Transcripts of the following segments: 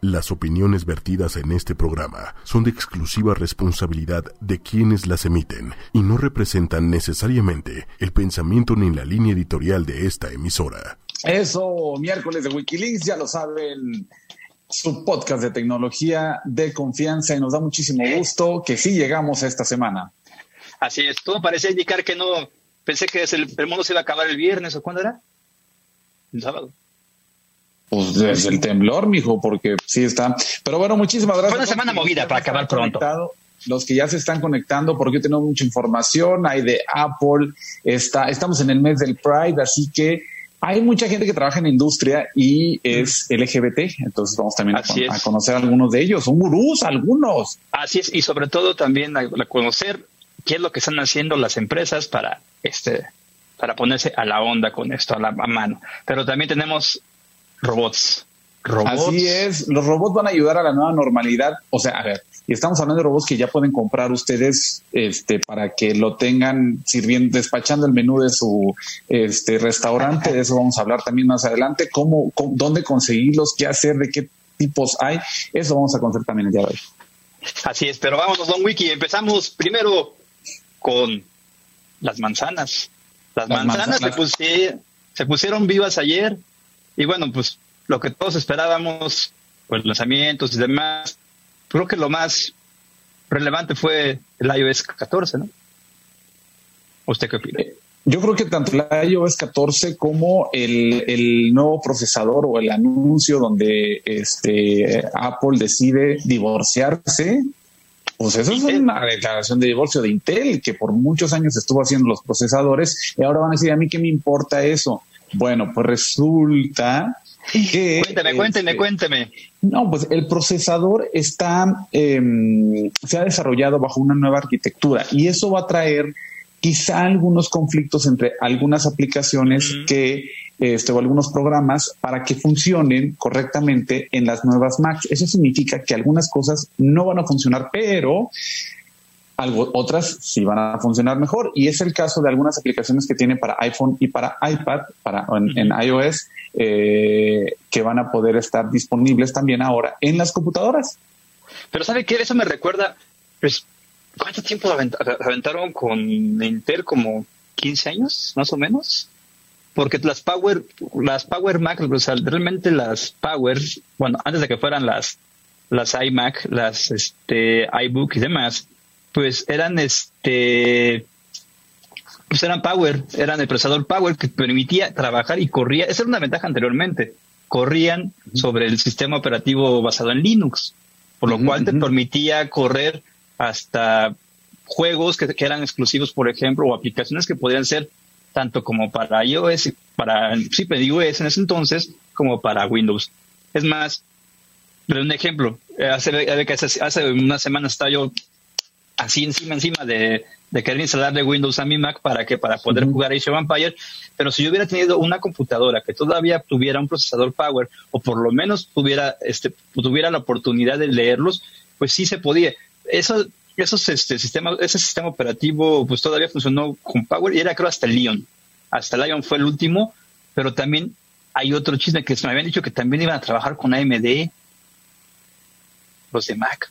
Las opiniones vertidas en este programa son de exclusiva responsabilidad de quienes las emiten y no representan necesariamente el pensamiento ni la línea editorial de esta emisora. Eso, miércoles de Wikileaks, ya lo saben, su podcast de tecnología de confianza y nos da muchísimo gusto que sí llegamos a esta semana. Así es, todo parece indicar que no, pensé que el, el mundo se iba a acabar el viernes o cuándo era, el sábado. Pues desde el temblor, mijo, porque sí está. Pero bueno, muchísimas gracias. Fue una semana movida para acabar pronto. Los que ya se están conectando, porque tenemos mucha información, hay de Apple, está, estamos en el mes del Pride, así que hay mucha gente que trabaja en industria y es LGBT, entonces vamos también a, conocer algunos de ellos, son gurús algunos. Así es, y sobre todo también a, conocer qué es lo que están haciendo las empresas para este para ponerse a la onda con esto, a la mano. Pero también tenemos robots. Así es, los robots van a ayudar a la nueva normalidad. O sea, a ver, y estamos hablando de robots que ya pueden comprar ustedes este, para que lo tengan sirviendo, despachando el menú de su este, restaurante. De eso vamos a hablar también más adelante. Cómo, dónde conseguirlos, qué hacer, de qué tipos hay. Eso vamos a conocer también el día de hoy. Así es, pero vámonos, Don Wiki. Empezamos primero con las manzanas. Las, manzanas, se pusieron vivas ayer y bueno, pues lo que todos esperábamos, pues lanzamientos y demás, creo que lo más relevante fue el iOS 14, ¿no? ¿Usted qué opina? Eh, yo creo que tanto el iOS 14 como el, el, nuevo procesador o el anuncio donde este Apple decide divorciarse, pues eso es una declaración de divorcio de Intel, que por muchos años estuvo haciendo los procesadores, y ahora van a decir, a mí qué me importa eso. Bueno, pues resulta que... Cuénteme, cuénteme, este, cuénteme. No, pues el procesador está, em, se ha desarrollado bajo una nueva arquitectura y eso va a traer quizá algunos conflictos entre algunas aplicaciones que este, o algunos programas para que funcionen correctamente en las nuevas Macs. Eso significa que algunas cosas no van a funcionar, pero algo, otras sí van a funcionar mejor. Y es el caso de algunas aplicaciones que tiene para iPhone y para iPad, para en, iOS, eh, que van a poder estar disponibles también ahora en las computadoras. Pero ¿sabe qué? Eso me recuerda, pues, ¿cuánto tiempo aventaron con Intel? Como 15 años, más o menos. Porque las Power, las Power Mac, realmente las Power, bueno, antes de que fueran las, las iMac, las este, iBook y demás, pues eran este pues eran Power, eran el procesador Power que permitía trabajar y corría, esa era una ventaja anteriormente, corrían sobre el sistema operativo basado en Linux, por lo cual te permitía correr hasta juegos que, eran exclusivos, por ejemplo, o aplicaciones que podían ser tanto como para iOS, para sí, iOS en ese entonces, como para Windows. Es más, un ejemplo, hace, hace, hace una semana estaba yo así encima, encima de, de querer instalarle Windows a mi Mac para que para poder jugar Age of Empires, pero si yo hubiera tenido una computadora que todavía tuviera un procesador Power o por lo menos tuviera este tuviera la oportunidad de leerlos, pues sí se podía. Eso esos este sistema ese sistema operativo pues todavía funcionó con Power y era creo hasta el Lion. Hasta Lion fue el último, pero también hay otro chisme que me habían dicho que también iban a trabajar con AMD los de Mac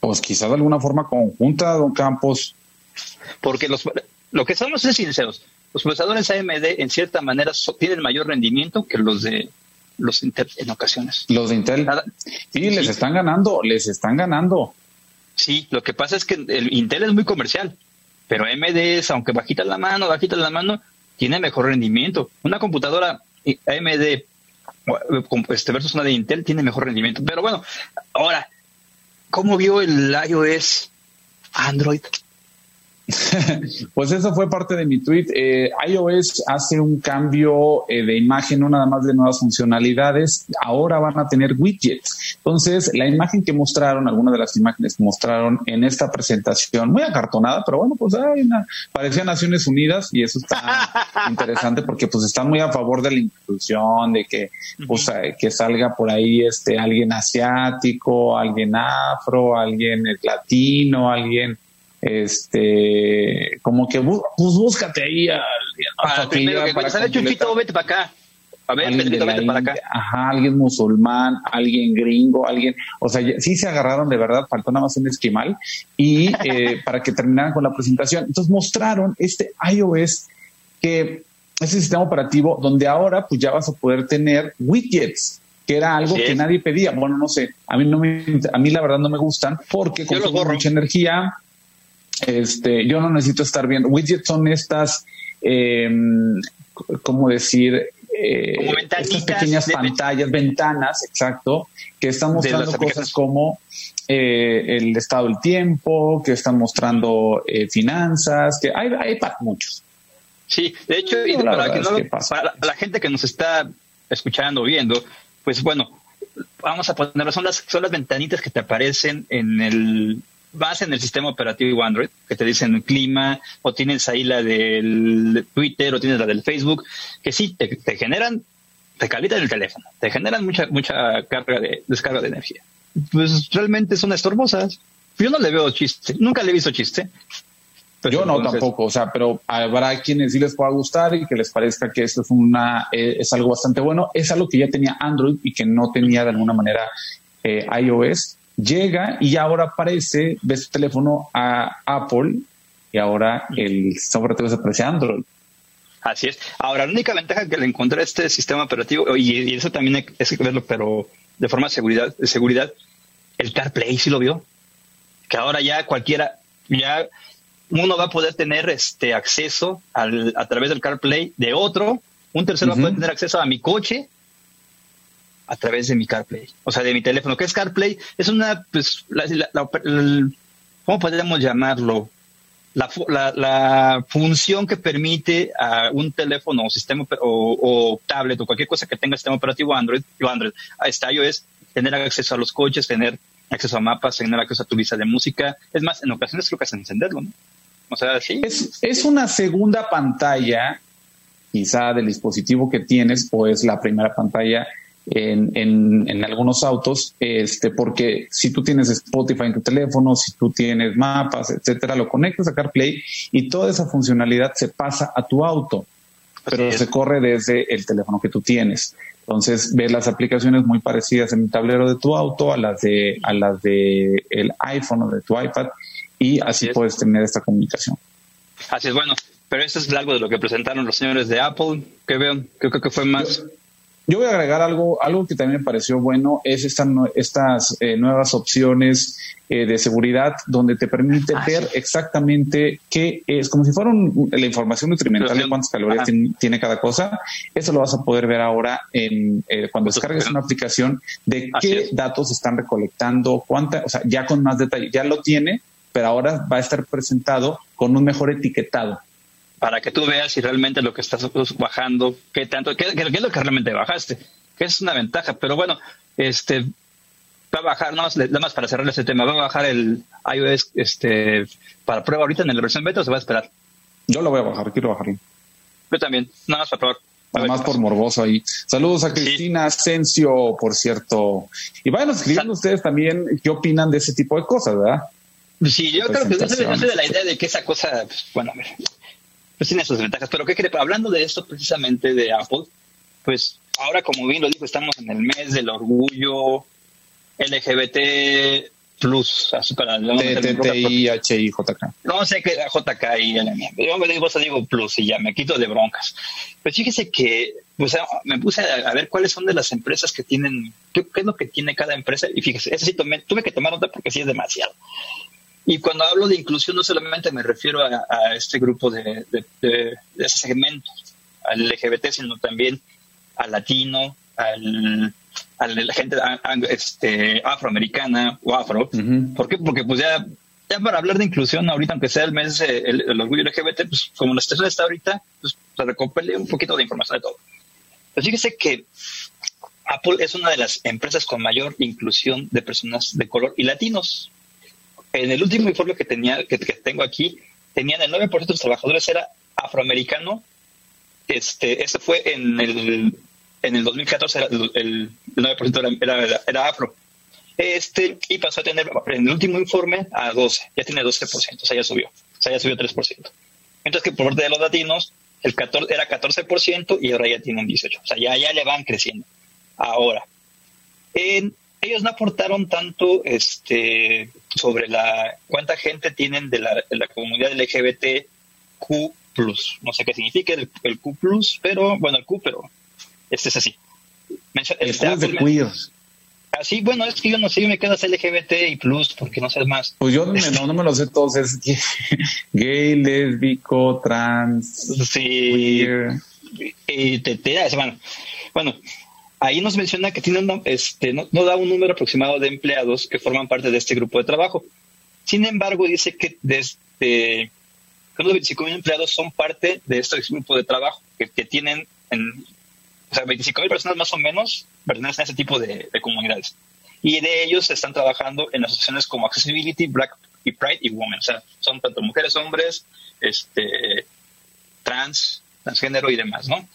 pues quizá de alguna forma conjunta, don Campos. Porque los, lo que estamos es sinceros, los procesadores AMD en cierta manera tienen mayor rendimiento que los de los Intel en ocasiones. Los de Intel. sí, les están ganando, les están ganando. Sí, lo que pasa es que el Intel es muy comercial, pero AMD es, aunque bajita la mano, bajita la mano, tiene mejor rendimiento. Una computadora AMD este, versus una de Intel tiene mejor rendimiento. Pero bueno, ahora, ¿Cómo vio el iOS Android? pues eso fue parte de mi tweet. Eh, iOS hace un cambio eh, de imagen, no nada más de nuevas funcionalidades. Ahora van a tener widgets. Entonces, la imagen que mostraron, algunas de las imágenes que mostraron en esta presentación, muy acartonada, pero bueno, pues hay una, parecía Naciones Unidas y eso está interesante porque pues están muy a favor de la inclusión, de que, pues, eh, que salga por ahí este alguien asiático, alguien afro, alguien latino, alguien este, como que pues búscate ahí al, para, primero que, sale Chuchito, vete para acá. A ver, alguien para acá. Ajá, alguien musulmán, alguien gringo, alguien, o sea, sí se agarraron de verdad, faltó nada más un esquimal y eh, para que terminaran con la presentación. Entonces mostraron este iOS que ese sistema operativo donde ahora pues ya vas a poder tener widgets que era algo que nadie pedía. Bueno, no sé, a mí no me, a mí la verdad no me gustan porque consumen mucha energía. Este, yo no necesito estar viendo. Widgets son estas, eh, ¿cómo decir? Eh, estas pequeñas pantallas, ventanas, exacto, que están mostrando cosas como eh, el estado del tiempo, que están mostrando eh, finanzas, que hay, hay para muchos. Sí, de hecho, y para, la gente que nos está escuchando, viendo, pues bueno, vamos a ponerlo, son las, son las ventanitas que te aparecen en el, vas en el sistema operativo Android, que te dicen clima, o tienes ahí la del Twitter, o tienes la del Facebook, que sí, te, generan, te calientan el teléfono, te generan mucha, mucha carga de, descarga de energía. Pues realmente son estorbosas. Yo no le veo chiste, nunca le he visto chiste. Yo no tampoco, o sea, pero habrá quienes sí les pueda gustar y que les parezca que esto es una eh, es algo bastante bueno. Es algo que ya tenía Android y que no tenía de alguna manera eh, iOS. Llega y ahora aparece, ves tu teléfono a Apple y ahora el operativo se aparece a Android. Así es. Ahora, la única ventaja que le encontré a este sistema operativo, y, eso también es que verlo, pero de forma de seguridad, de seguridad, el CarPlay sí lo vio. Que ahora ya cualquiera, ya uno va a poder tener este acceso al, a través del CarPlay de otro, un tercero va a poder tener acceso a mi coche a través de mi CarPlay, o sea, de mi teléfono. ¿Qué es CarPlay? Es una, pues, ¿cómo podríamos llamarlo? La, la, función que permite a un teléfono o sistema o, tablet o cualquier cosa que tenga sistema operativo Android, Android a este iOS, tener acceso a los coches, tener acceso a mapas, tener acceso a tu lista de música. Es más, en ocasiones creo que es encenderlo, ¿no? O sea, sí. Es, es una segunda pantalla, quizá del dispositivo que tienes, o es la primera pantalla en, en, en, algunos autos, este, porque si tú tienes Spotify en tu teléfono, si tú tienes mapas, etcétera, lo conectas a CarPlay y toda esa funcionalidad se pasa a tu auto, pero se corre desde el teléfono que tú tienes. Entonces ves las aplicaciones muy parecidas en el tablero de tu auto a las de a las de el iPhone o de tu iPad y así, puedes tener esta comunicación. Así es, bueno, pero esto es algo de lo que presentaron los señores de Apple, que vean, creo, que fue más... Yo, voy a agregar algo, algo que también me pareció bueno, es estas eh, nuevas opciones eh, de seguridad donde te permite ah, ver exactamente qué es, como si fuera la información nutrimental de cuántas calorías tiene, cada cosa. Eso lo vas a poder ver ahora en eh, cuando descargues una aplicación de qué datos están recolectando, cuánta, o sea, ya con más detalle, ya lo tiene, pero ahora va a estar presentado con un mejor etiquetado. Para que tú veas si realmente lo que estás bajando, qué tanto, qué, es lo que realmente bajaste, que es una ventaja. Pero bueno, este va a bajar, nada más, para cerrar ese tema, va a bajar el iOS este, para prueba ahorita en la versión beta o se va a esperar. Yo lo voy a bajar, quiero bajarlo. Yo también, nada más para probar. Además por morboso ahí. Saludos a Cristina Asensio, por cierto. Y vayan escribiendo ustedes también qué opinan de ese tipo de cosas, ¿verdad? Sí, yo creo que yo soy, de la idea de que esa cosa, pues, bueno, a ver, pues tiene sus ventajas. Pero ¿qué cree? Hablando de esto precisamente de Apple, pues ahora, como bien lo dijo, estamos en el mes del orgullo LGBT plus, así para JK. No sé qué JK y Yo me digo, digo plus y ya me quito de broncas. Pues fíjese que pues, me puse a, ver cuáles son de las empresas que tienen, qué, es lo que tiene cada empresa. Y fíjese, ese sí tuve que tomar nota porque sí es demasiado. Y cuando hablo de inclusión, no solamente me refiero a, este grupo de, de, ese segmento, al LGBT, sino también al latino, al, a la gente este, afroamericana o afro. ¿Por qué? Porque pues ya, ya para hablar de inclusión ahorita, aunque sea el mes el, orgullo LGBT, pues como la situación está ahorita, pues se recopile un poquito de información de todo. Pues fíjese que Apple es una de las empresas con mayor inclusión de personas de color y latinos en el último informe que tenía, que, tengo aquí, tenían el 9% de los trabajadores era afroamericano. Este, este fue en el, en el 2014, el, el 9% era, era, afro. Este, y pasó a tener en el último informe a 12, ya tiene 12%, o sea, ya subió, o sea, ya subió 3%. Entonces, que por parte de los latinos, el 14, era 14% y ahora ya tienen 18%. O sea, ya, ya le van creciendo. Ahora, ellos no aportaron tanto este, sobre la cuánta gente tienen de la, de la comunidad LGBTQ+. No sé qué significa el, Q+, pero, bueno, el Q, pero este es así. el Q es de queers. Así, bueno, es que yo no sé, me quedas LGBT y plus, porque no sé más. Pues yo no, me lo sé todos, es gay, lésbico, trans, sí, y te, bueno, bueno, ahí nos menciona que tiene este, no, da un número aproximado de empleados que forman parte de este grupo de trabajo. Sin embargo, dice que desde los 25 mil empleados son parte de este grupo de trabajo que, que tienen en, o sea, 25 mil personas más o menos pertenecen a ese tipo de, comunidades. Y de ellos están trabajando en asociaciones como Accessibility, Black y Pride y Women. O sea, son tanto mujeres, hombres, este, trans, transgénero y demás, ¿no?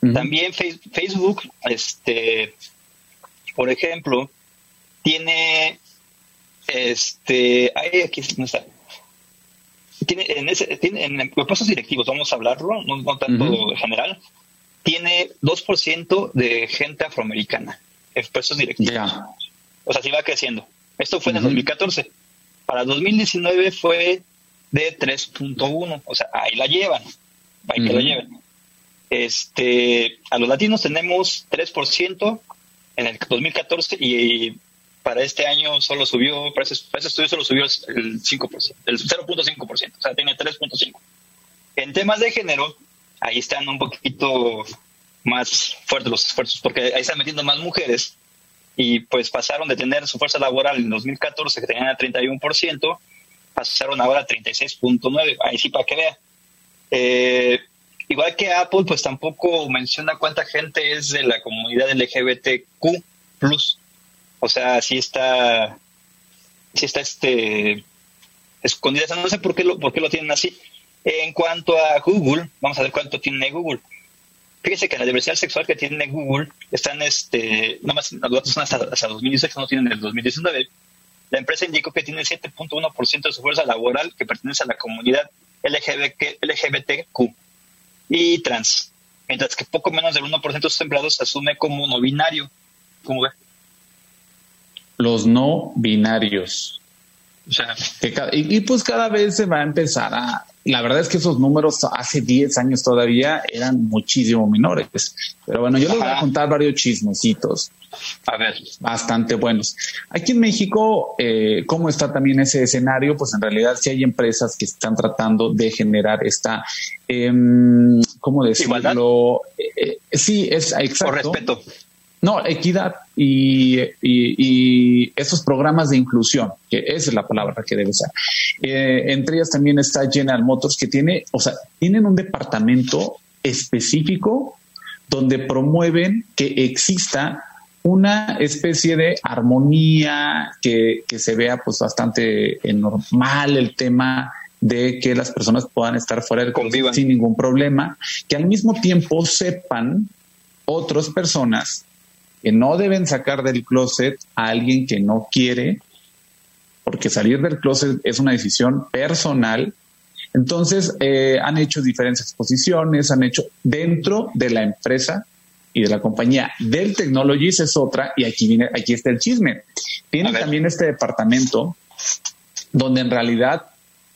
También Facebook, este, por ejemplo, tiene, este, ahí aquí no está. Tiene en, ese, tiene en puestos directivos, vamos a hablarlo, no, tanto general, tiene 2% de gente afroamericana en puestos directivos. O sea, sí va creciendo. Esto fue en el 2014. Para 2019 fue de 3.1. O sea, ahí la llevan. Ahí que la lleven. Este, a los latinos tenemos 3% en el 2014 y para este año solo subió, para ese, para ese estudio solo subió el 5%, el 0.5%, o sea, tiene 3.5. En temas de género, ahí están un poquito más fuertes los esfuerzos, porque ahí están metiendo más mujeres y pues pasaron de tener su fuerza laboral en 2014 que tenían el 31%, pasaron ahora a 36.9, ahí sí para que vea. Eh, igual que Apple, pues tampoco menciona cuánta gente es de la comunidad LGBTQ+. O sea, sí está, sí está este escondida. No sé por qué lo, por qué lo tienen así. En cuanto a Google, vamos a ver cuánto tiene Google. Fíjese que la diversidad sexual que tiene Google están, este, no más, los datos son hasta, hasta 2016, no tienen el 2019. La empresa indicó que tiene 7.1% de su fuerza laboral que pertenece a la comunidad LGBTQ y trans, mientras que poco menos del 1% de sus empleados se asume como no binario. ¿Cómo ve? Los no binarios. O sea, y, pues cada vez se va a empezar a... La verdad es que esos números hace 10 años todavía eran muchísimo menores. Pero bueno, yo les voy a contar varios chismecitos. A ver. Bastante buenos. Aquí en México, eh, ¿cómo está también ese escenario? Pues en realidad sí hay empresas que están tratando de generar esta, eh, ¿cómo decirlo? Eh, eh, sí, es exacto. Por respeto. No, equidad y, y, esos programas de inclusión, que esa es la palabra que debe ser. Eh, entre ellas también está General Motors, que tiene, o sea, tienen un departamento específico donde promueven que exista una especie de armonía, que, que se vea pues bastante normal el tema de que las personas puedan estar fuera del convivan sin ningún problema, que al mismo tiempo sepan otras personas que no deben sacar del closet a alguien que no quiere, porque salir del closet es una decisión personal. Entonces, eh, han hecho diferentes exposiciones, han hecho dentro de la empresa y de la compañía. Del Technologies es otra, y aquí viene, aquí está el chisme. Tienen también este departamento donde en realidad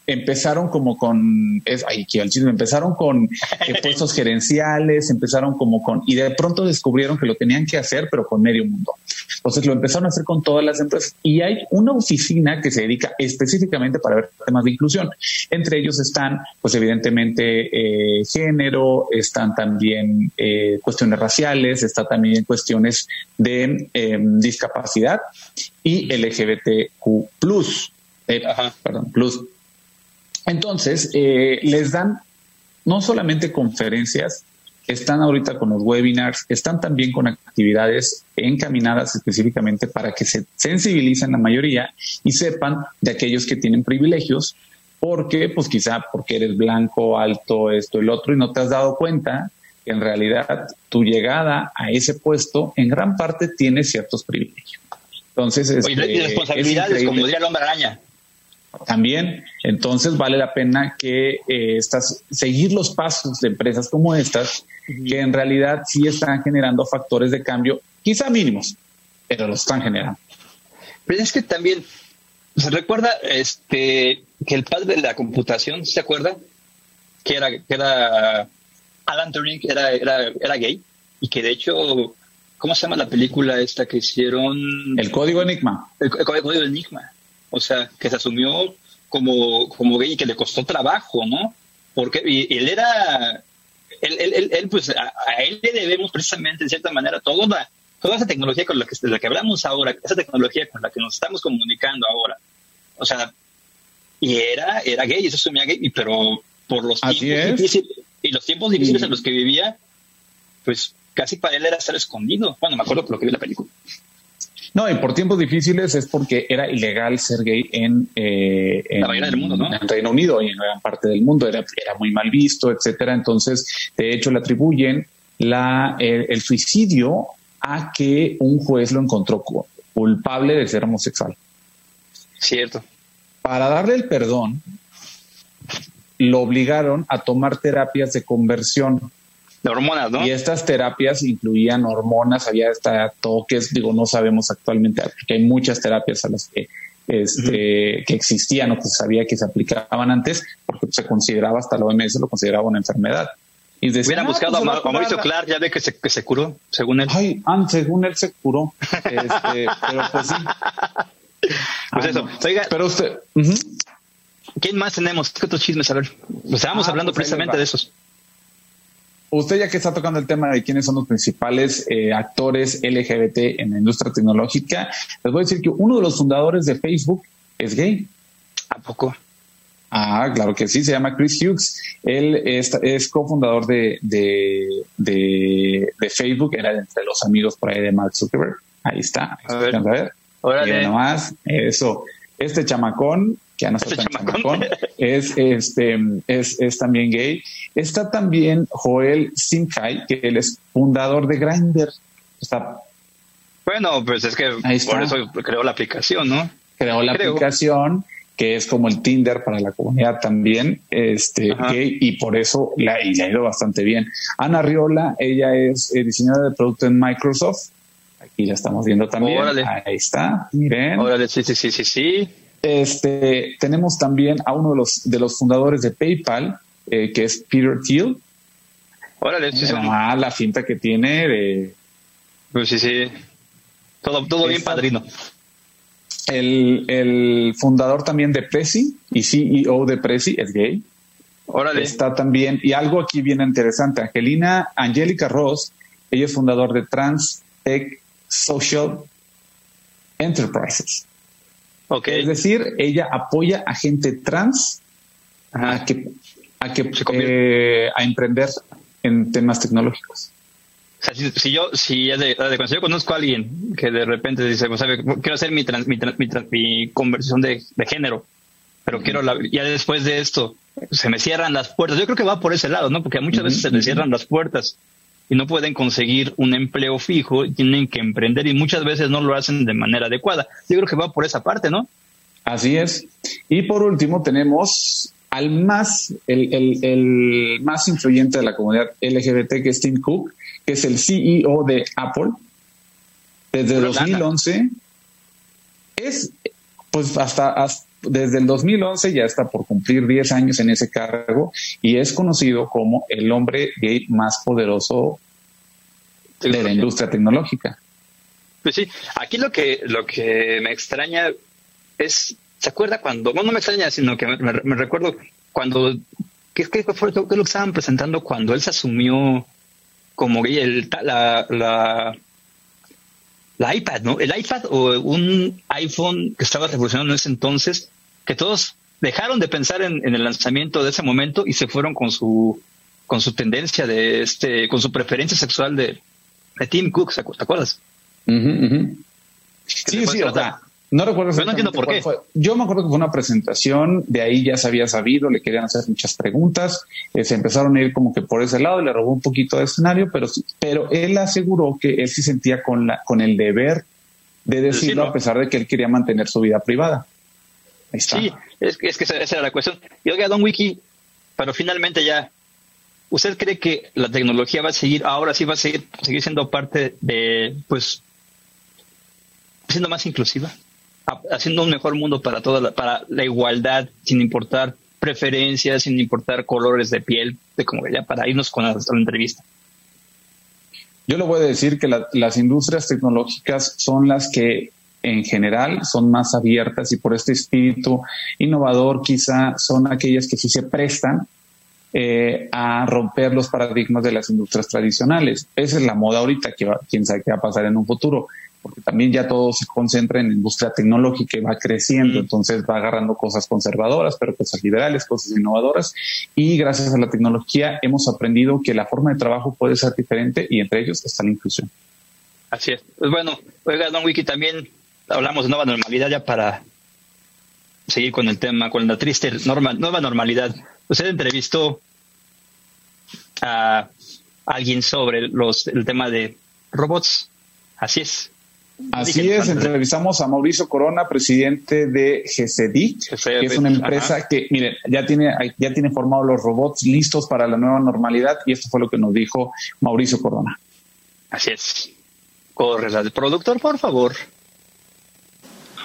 empezaron como con, es, ay, el chisme, empezaron con eh, puestos gerenciales, empezaron como con, y de pronto descubrieron que lo tenían que hacer, pero con medio mundo. Entonces lo empezaron a hacer con todas las empresas y hay una oficina que se dedica específicamente para ver temas de inclusión. Entre ellos están, pues evidentemente, eh, género, están también eh, cuestiones raciales, está también cuestiones de em, discapacidad y LGBTQ+. perdón, plus. Entonces, eh, les dan no solamente conferencias, están ahorita con los webinars, están también con actividades encaminadas específicamente para que se sensibilicen la mayoría y sepan de aquellos que tienen privilegios, porque pues quizá porque eres blanco, alto, esto, el otro, y no te has dado cuenta que en realidad tu llegada a ese puesto en gran parte tiene ciertos privilegios. Entonces, es, responsabilidades, como diría el hombre araña. También. Entonces vale la pena que eh, estas, seguir los pasos de empresas como estas, que en realidad sí están generando factores de cambio, quizá mínimos, pero los están generando. Pero es que también, ¿se recuerda este que el padre de la computación, ¿se acuerda? Que era, que era Alan Turing, era, era, era gay, y que de hecho, ¿cómo se llama la película esta que hicieron? El código Enigma. El, el código Enigma. O sea, que se asumió como, como gay y que le costó trabajo, ¿no? Porque y, él era, él, él, él pues a, a, él le debemos precisamente, en cierta manera, toda, toda esa tecnología con la que, de la que hablamos ahora, esa tecnología con la que nos estamos comunicando ahora. O sea, y era, era gay, eso asumía gay, pero por los Así tiempos es. difíciles, y los tiempos difíciles en los que vivía, pues casi para él era estar escondido. Bueno, me acuerdo por lo que vi la película. No, y por tiempos difíciles es porque era ilegal ser gay en, eh, en, La mayoría del mundo, ¿no? en Reino Unido y en gran parte del mundo. Era, era muy mal visto, etcétera. Entonces, de hecho, le atribuyen la, el, el suicidio a que un juez lo encontró cu- culpable de ser homosexual. Cierto. Para darle el perdón, lo obligaron a tomar terapias de conversión. De hormonas, ¿no? Y estas terapias incluían hormonas, había hasta toques, digo, no sabemos actualmente, porque hay muchas terapias a las que, este, que existían o que se sabía que se aplicaban antes, porque se consideraba, hasta la OMS lo consideraba una enfermedad. Y decían, Hubiera "Ah, buscado pues a, Ma- a Mauricio curar". Clark, ya ve que se, que se curó, según él. Ay, ah, según él se curó. Este, pero pues sí. Pues Ay, eso. no. Oiga, Pero usted. ¿quién más tenemos? ¿Qué otros chismes? A ver, pues estábamos Ah, hablando pues ahí les precisamente de esos. Usted ya que está tocando el tema de quiénes son los principales eh, actores LGBT en la industria tecnológica, les voy a decir que uno de los fundadores de Facebook es gay. ¿A poco? Ah, claro que sí, se llama Chris Hughes. Él es, es cofundador de, de, de, de Facebook, era entre los amigos por ahí de Mark Zuckerberg. Ahí está. A ver. A ver. Órale. Nomás, eso. Este chamacón, ya no está tan chamacón. es, este, es, es también gay. Está también Joel Simkai, que él es fundador de Grindr. Está, Bueno, pues es que por eso creó la aplicación, ¿no? creó la Creo. aplicación que es como el Tinder para la comunidad también, este, gay, y por eso la, y le ha ido bastante bien. Ana Riola, ella es eh, diseñadora de producto en Microsoft. Aquí la estamos viendo también. Órale. Ahí está, miren. Órale, sí, sí, sí, sí, sí. Este, tenemos también a uno de los, de los fundadores de PayPal, eh, que es Peter Thiel. Órale, sí, sí. Ah, la finta que tiene de Pues sí, sí. Todo, todo bien padrino. el, el fundador también de Prezi y CEO de Prezi es gay. Órale. Está también, y algo aquí bien interesante, Angelina, Angélica Ross, ella es fundador de Trans Tech Social Enterprises. Es decir, ella apoya a gente trans a que, a, que eh, a emprender en temas tecnológicos. O sea, si, si yo, si ya de, de cuando yo conozco a alguien que de repente dice, pues, sabe, quiero hacer mi, trans- mi, trans- mi, trans- mi conversión de, de género, pero quiero la, ya después de esto se me cierran las puertas. Yo creo que va por ese lado, ¿no? Porque muchas veces se ujú. cierran las puertas y no pueden conseguir un empleo fijo, tienen que emprender y muchas veces no lo hacen de manera adecuada. Yo creo que va por esa parte, ¿no? Así es. Y por último tenemos al más, el, el- el más influyente de la comunidad LGBT, que es Tim Cook, que es el CEO de Apple. Desde lana. 2011 es, pues hasta, hasta- desde el 2011 ya está por cumplir 10 años en ese cargo y es conocido como el hombre gay más poderoso de la industria tecnológica. Pues sí, aquí lo que, lo que me extraña es, ¿se acuerda cuando, no, no me extraña, sino que me, recuerdo cuando, ¿qué, qué fue qué lo que estaban presentando cuando él se asumió como gay, el, la, la, la iPad, ¿no? El iPad o un iPhone que estaba revolucionando en ese entonces, que todos dejaron de pensar en, en el lanzamiento de ese momento y se fueron con su, con su tendencia de este, con su preferencia sexual de, de Tim Cook, ¿se acu- ¿te acuerdas? Ujú, ujú. Sí, sí, o sea, no recuerdo Pero no entiendo por qué. fue. Yo me acuerdo que fue una presentación, de ahí ya se había sabido, le querían hacer muchas preguntas, eh, se empezaron a ir como que por ese lado, le robó un poquito de escenario, pero sí- pero él aseguró que él sí sentía con la con el deber de decirlo a pesar de que él quería mantener su vida privada. Sí, es, es que esa, era la cuestión. Y oiga, Don Wiki, pero finalmente ya, ¿usted cree que la tecnología va a seguir, ahora sí va a seguir, seguir siendo parte de, pues, siendo más inclusiva? Haciendo un mejor mundo para toda la, para la igualdad, sin importar preferencias, sin importar colores de piel, de como ya para irnos con la, entrevista. Yo le voy a decir que las industrias tecnológicas son las que en general son más abiertas y por este espíritu innovador quizá son aquellas que sí se prestan eh, a romper los paradigmas de las industrias tradicionales. Esa es la moda ahorita, que quién sabe qué va a pasar en un futuro porque también ya todo se concentra en la industria tecnológica y va creciendo, entonces va agarrando cosas conservadoras, pero cosas liberales, cosas innovadoras, y gracias a la tecnología hemos aprendido que la forma de trabajo puede ser diferente y entre ellos está la inclusión. Así es. Pues bueno, oiga, Don Wiki, también hablamos de nueva normalidad ya para seguir con el tema, con la triste norma, nueva normalidad. Usted entrevistó a alguien sobre los, el tema de robots. Así es. Así es, entrevistamos a Mauricio Corona, presidente de GCD, que es una empresa que, miren, ya tiene, ya tiene formados los robots listos para la nueva normalidad y esto fue lo que nos dijo Mauricio Corona. Así es. Corre la del productor, por favor.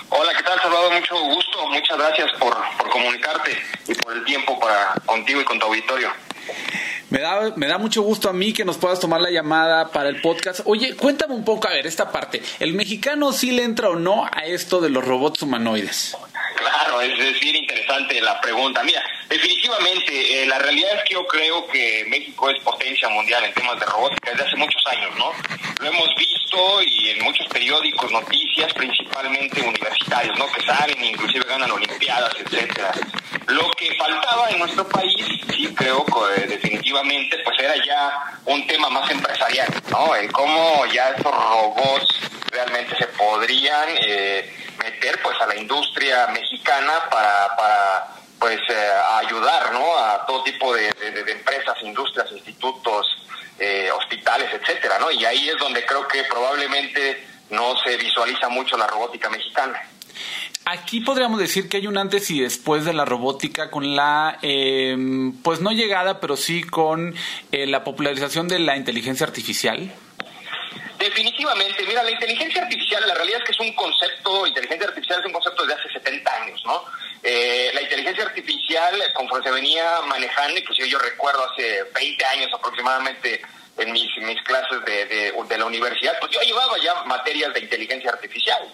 Hola, ¿qué tal, Salvador? Mucho gusto, muchas gracias por, por comunicarte y por el tiempo para contigo y con tu auditorio. Me da, me da mucho gusto a mí que nos puedas tomar la llamada para el podcast. Oye, cuéntame un poco, a ver, esta parte. ¿El mexicano sí le entra o no a esto de los robots humanoides? Claro, es, decir, interesante la pregunta. Mira, definitivamente, eh, la realidad es que yo creo que México es potencia mundial en temas de robótica desde hace muchos años, ¿no? Lo hemos visto y en muchos periódicos, noticias, principalmente universitarios, ¿no? Que salen, inclusive ganan olimpiadas, etcétera. Lo que faltaba en nuestro país, sí creo que eh, definitivamente, pues era ya un tema más empresarial, ¿no? El cómo ya estos robots realmente se podrían eh, meter, pues, a la industria mexicana para, para pues, eh, ayudar, ¿no? A todo tipo de, empresas, industrias, institutos, etcétera, ¿no? Y ahí es donde creo que probablemente no se visualiza mucho la robótica mexicana. Aquí podríamos decir que hay un antes y después de la robótica con la, em, pues no llegada, pero sí con eh, la popularización de la inteligencia artificial. Definitivamente, mira, la inteligencia artificial, la realidad es que es un concepto, inteligencia artificial es un concepto de hace 70 años, ¿no? Eh, la inteligencia artificial, conforme se venía manejando, inclusive yo recuerdo hace 20 años aproximadamente en mis, mis clases de, de la universidad, pues yo llevaba ya materias de inteligencia artificial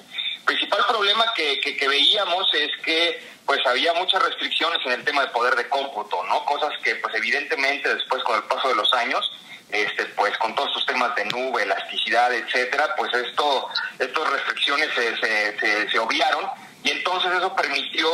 principal problema que, que, veíamos es que pues había muchas restricciones en el tema de poder de cómputo, ¿no? Cosas que pues evidentemente después con el paso de los años, este pues con todos estos temas de nube, elasticidad, etcétera, pues esto, estas restricciones se, se, se obviaron y entonces eso permitió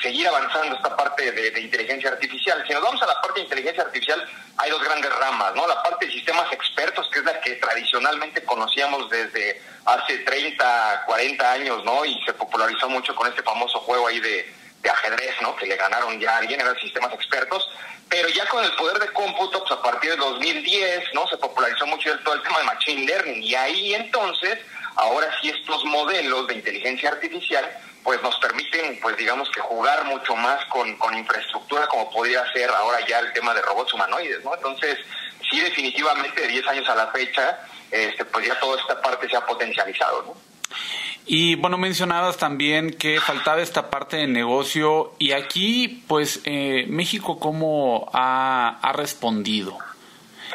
seguir avanzando esta parte de, inteligencia artificial. Si nos vamos a la parte de inteligencia artificial, hay dos grandes ramas, ¿no? La parte de sistemas expertos, que es la que tradicionalmente conocíamos desde hace 30, 40 años, ¿no? Y se popularizó mucho con este famoso juego ahí de, ajedrez, ¿no? Que le ganaron ya a alguien, eran sistemas expertos. Pero ya con el poder de cómputo, pues a partir de 2010, ¿no? Se popularizó mucho el tema de machine learning. Y ahí entonces, ahora sí estos modelos de inteligencia artificial pues nos permiten, pues digamos que jugar mucho más con, con infraestructura como podría ser ahora ya el tema de robots humanoides, ¿no? Entonces, sí definitivamente de 10 años a la fecha, este, pues ya toda esta parte se ha potencializado, ¿no? Y bueno, mencionabas también que faltaba esta parte de negocio y aquí, pues, eh, México, ¿cómo ha, ha respondido?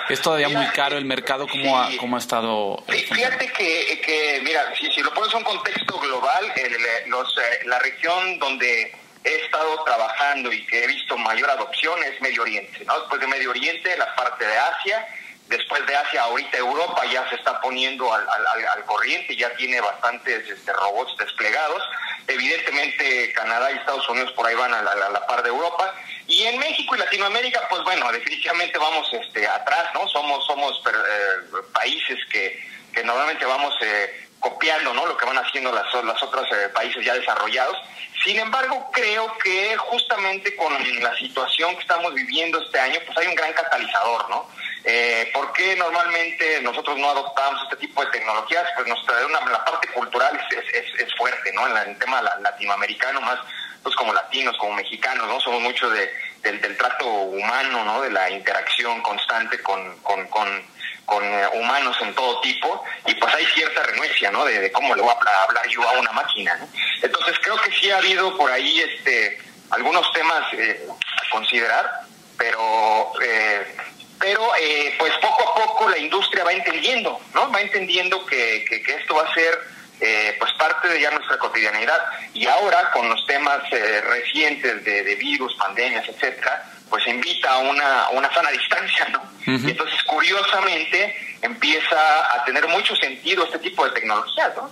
Es todavía muy caro el mercado, ¿cómo, ha, cómo ha estado? Fíjate que, que mira, si, si lo pones en un contexto global, el, los, eh, la región donde he estado trabajando y que he visto mayor adopción es Medio Oriente, ¿no? Después de Medio Oriente, la parte de Asia, después de Asia, ahorita Europa ya se está poniendo al, al, al corriente, ya tiene bastantes este, robots desplegados. Evidentemente Canadá y Estados Unidos por ahí van a la, par de Europa. Y en México y Latinoamérica, pues bueno, definitivamente vamos este, atrás, ¿no? Somos, somos eh, países que, que normalmente vamos eh, copiando, ¿no? Lo que van haciendo las, las otros eh, países ya desarrollados. Sin embargo, creo que justamente con la situación que estamos viviendo este año, pues hay un gran catalizador, ¿no? Eh, ¿Por qué normalmente nosotros no adoptamos este tipo de tecnologías? Pues nuestra, una, la parte cultural es, es, es fuerte, ¿no? En, el tema latinoamericano, más, pues como latinos, como mexicanos, ¿no? Somos mucho de, del, trato humano, ¿no? De la interacción constante con, con, con, con eh, humanos en todo tipo y pues hay cierta renuencia, ¿no? De, cómo le voy a hablar yo a una máquina, ¿no? Entonces creo que sí ha habido por ahí este algunos temas eh, a considerar, pero eh, pero pues poco a poco la industria va entendiendo, ¿no? Va entendiendo que, que, que esto va a ser eh, pues parte de ya nuestra cotidianidad. Y ahora con los temas eh, recientes de, virus, pandemias, etcétera, pues invita a una, una sana distancia, ¿no? Y entonces, curiosamente, empieza a tener mucho sentido este tipo de tecnologías, ¿no?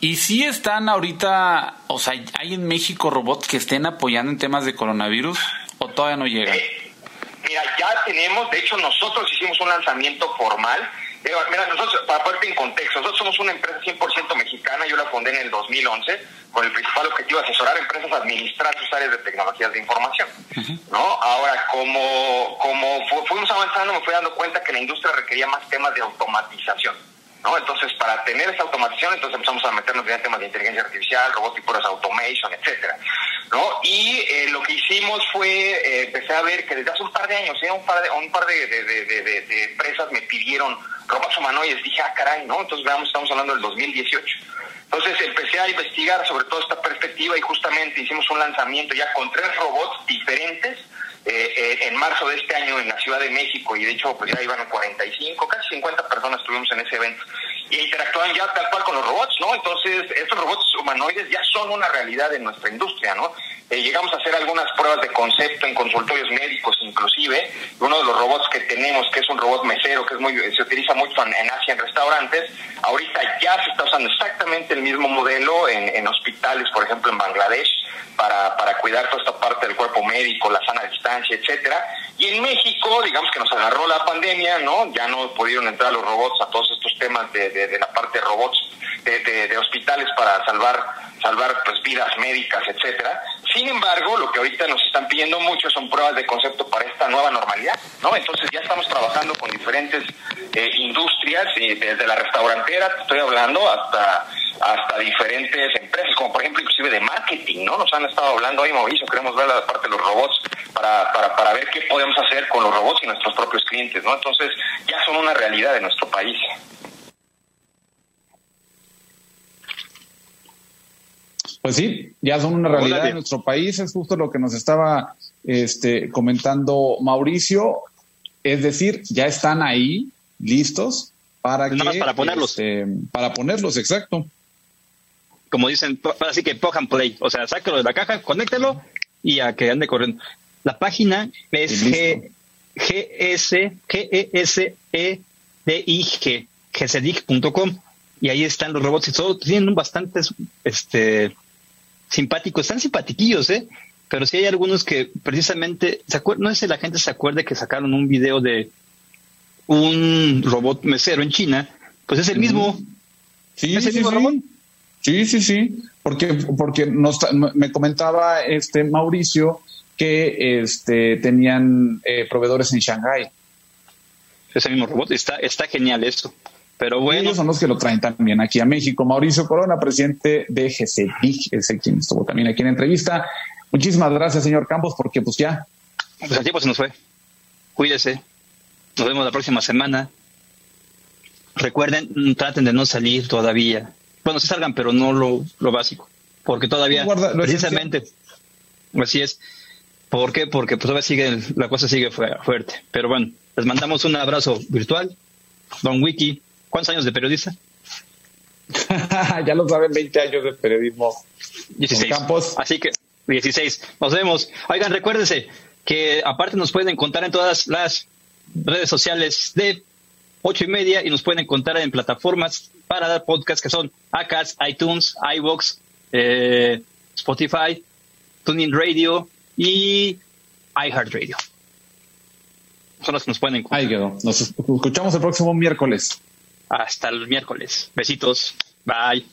Y si están ahorita, o sea, ¿hay en México robots que estén apoyando en temas de coronavirus o todavía no llegan? Eh, mira, ya tenemos, de hecho nosotros hicimos un lanzamiento formal Mira, nosotros, para ponerte en contexto, nosotros somos una empresa 100% mexicana, yo la fundé en el 2011 con el principal objetivo de asesorar a empresas a administrar sus áreas de tecnologías de información. ¿no? Ahora, como, como fuimos avanzando, me fui dando cuenta que la industria requería más temas de automatización. ¿no? Entonces, para tener esa automatización, entonces empezamos a meternos en temas de inteligencia artificial, robótica, automation, etcétera, ¿no? Y eh, lo que hicimos fue, eh, empecé a ver que desde hace un par de años, ¿eh? un par de, un par de, de empresas me pidieron robots humanoides. Dije, ah, caray, ¿no? Entonces, veamos, estamos hablando del 2018. Entonces empecé a investigar sobre toda esta perspectiva y justamente hicimos un lanzamiento ya con tres robots diferentes eh, eh, en marzo de este año en la Ciudad de México y de hecho pues ya iban 45, casi 50 personas estuvimos en ese evento y interactúan ya tal cual con los robots, ¿no? Entonces estos robots humanoides ya son una realidad en nuestra industria, ¿no? Eh, llegamos a hacer algunas pruebas de concepto en consultorios médicos inclusive. Uno de los robots que tenemos, que es un robot mesero, que es muy se utiliza mucho en, Asia en restaurantes, ahorita ya se está usando exactamente el mismo modelo en, en hospitales, por ejemplo en Bangladesh, para, para cuidar toda esta parte del cuerpo médico, la sana distancia, etcétera. Y en México, digamos que nos agarró la pandemia, ¿no? Ya no pudieron entrar los robots a todos estos temas de, de, la parte de robots de, de, hospitales para salvar salvar pues vidas médicas, etcétera. Sin embargo, lo que ahorita nos están pidiendo mucho son pruebas de concepto para esta nueva normalidad, ¿no? Entonces ya estamos trabajando con diferentes eh, industrias, y desde la restaurantera, te estoy hablando, hasta hasta diferentes empresas, como por ejemplo inclusive de marketing, ¿no? Nos han estado hablando, hoy Mauricio, queremos ver la parte de los robots para, para, para ver qué podemos hacer con los robots y nuestros propios clientes, ¿no? Entonces ya son una realidad de nuestro país. Pues sí, ya son una realidad en nuestro país, es justo lo que nos estaba este, comentando Mauricio, es decir, ya están ahí listos para que, para ponerlos. Este, para ponerlos, exacto. Como dicen, así que plug and play, o sea, sáquelo de la caja, conéctelo y a que ande corriendo. La página es G, GS, G-E-S-E-D-I-G, GSDIG.com y ahí están los robots y todo, tienen bastantes este, simpáticos, están simpatiquillos, ¿eh? Pero sí hay algunos que precisamente, ¿se no sé si la gente se acuerde que sacaron un video de un robot mesero en China, pues es el mismo. Sí, ¿Es el sí, mismo sí. Sí, sí, sí. Porque, porque nos, me comentaba este Mauricio que este tenían eh, proveedores en Shanghai. Es el mismo robot, está, está genial eso. Pero bueno. Ellos son los que lo traen también aquí a México. Mauricio Corona, presidente de GCDIG, es el quien estuvo también aquí en entrevista. Muchísimas gracias, señor Campos, porque pues ya. Pues el tiempo se nos fue. Cuídese. Nos vemos la próxima semana. Recuerden, traten de no salir todavía. Bueno, se salgan, pero no lo, lo básico. Porque todavía, precisamente, así es. ¿Por qué? Porque pues todavía sigue, la cosa sigue fuerte. Pero bueno, les mandamos un abrazo virtual. Don Wiki, ¿Cuántos años de periodista? ya lo saben, 20 años de periodismo. 16. Campos. Así que 16. Nos vemos. Oigan, recuérdense que aparte nos pueden encontrar en todas las redes sociales de ocho y media y nos pueden encontrar en plataformas para dar podcast que son Acast, iTunes, iVoox, eh, Spotify, TuneIn Radio y iHeartRadio. Son las que nos pueden encontrar. Ahí quedó. Nos escuchamos el próximo miércoles. Hasta el miércoles. Besitos. Bye.